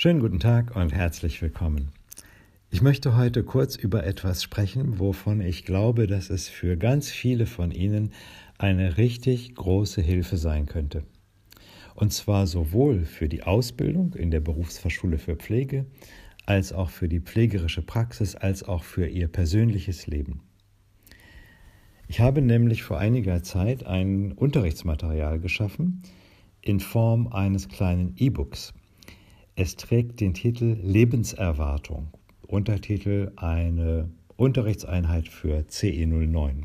Schönen guten Tag und herzlich willkommen. Ich möchte heute kurz über etwas sprechen, wovon ich glaube, dass es für ganz viele von Ihnen eine richtig große Hilfe sein könnte. Und zwar sowohl für die Ausbildung in der Berufsfachschule für Pflege, als auch für die pflegerische Praxis, als auch für Ihr persönliches Leben. Ich habe nämlich vor einiger Zeit ein Unterrichtsmaterial geschaffen in Form eines kleinen E-Books. Es trägt den Titel Lebenserwartung, Untertitel eine Unterrichtseinheit für CE09.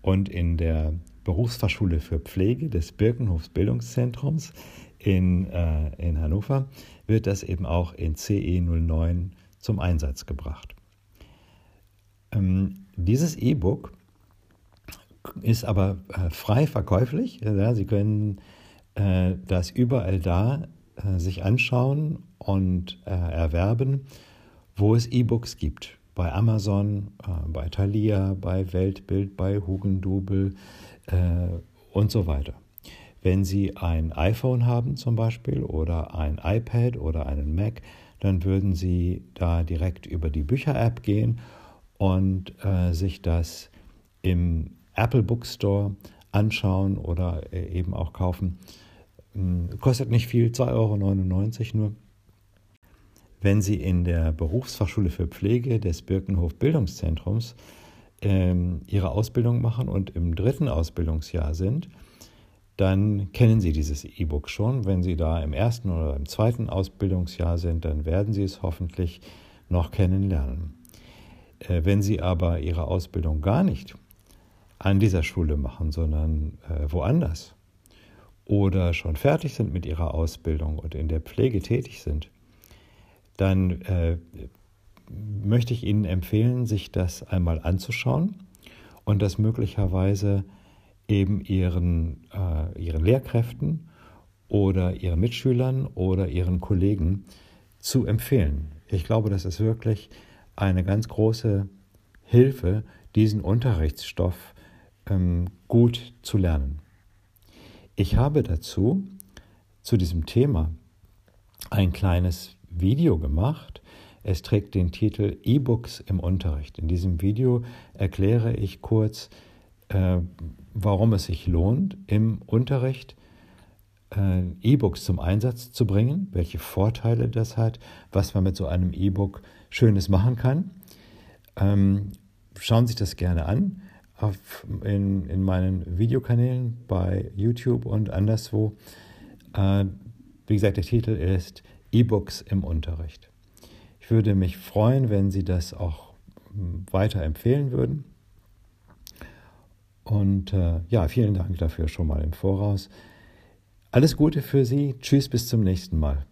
Und in der Berufsfachschule für Pflege des Birkenhofs Bildungszentrums in, äh, in Hannover wird das eben auch in CE09 zum Einsatz gebracht. Ähm, dieses E-Book ist aber äh, frei verkäuflich. Ja, Sie können äh, das überall da äh, sich anschauen und äh, erwerben, wo es E-Books gibt. Bei Amazon, äh, bei Thalia, bei Weltbild, bei Hugendubel und so weiter. Wenn Sie ein iPhone haben zum Beispiel oder ein iPad oder einen Mac, dann würden Sie da direkt über die Bücher-App gehen und äh, sich das im Apple Bookstore anschauen oder eben auch kaufen. Kostet nicht viel, 2,99 Euro nur. Wenn Sie in der Berufsfachschule für Pflege des Birkenhof Bildungszentrums ähm, Ihre Ausbildung machen und im dritten Ausbildungsjahr sind, dann kennen Sie dieses E-Book schon. Wenn Sie da im ersten oder im zweiten Ausbildungsjahr sind, dann werden Sie es hoffentlich noch kennenlernen. Äh, wenn Sie aber Ihre Ausbildung gar nicht an dieser Schule machen, sondern äh, woanders, oder schon fertig sind mit ihrer Ausbildung und in der Pflege tätig sind, dann äh, möchte ich Ihnen empfehlen, sich das einmal anzuschauen und das möglicherweise eben Ihren, äh, Ihren Lehrkräften oder Ihren Mitschülern oder Ihren Kollegen zu empfehlen. Ich glaube, das ist wirklich eine ganz große Hilfe, diesen Unterrichtsstoff ähm, gut zu lernen. Ich habe dazu, zu diesem Thema, ein kleines Video gemacht. Es trägt den Titel E-Books im Unterricht. In diesem Video erkläre ich kurz, äh, warum es sich lohnt, im Unterricht äh, E-Books zum Einsatz zu bringen, welche Vorteile das hat, was man mit so einem E-Book Schönes machen kann. Ähm, schauen Sie sich das gerne an auf, in, in meinen Videokanälen bei YouTube und anderswo. Äh, wie gesagt, der Titel ist E-Books im Unterricht. Ich würde mich freuen, wenn Sie das auch hm, weiter empfehlen würden. Und äh, ja, vielen Dank dafür schon mal im Voraus. Alles Gute für Sie. Tschüss, bis zum nächsten Mal.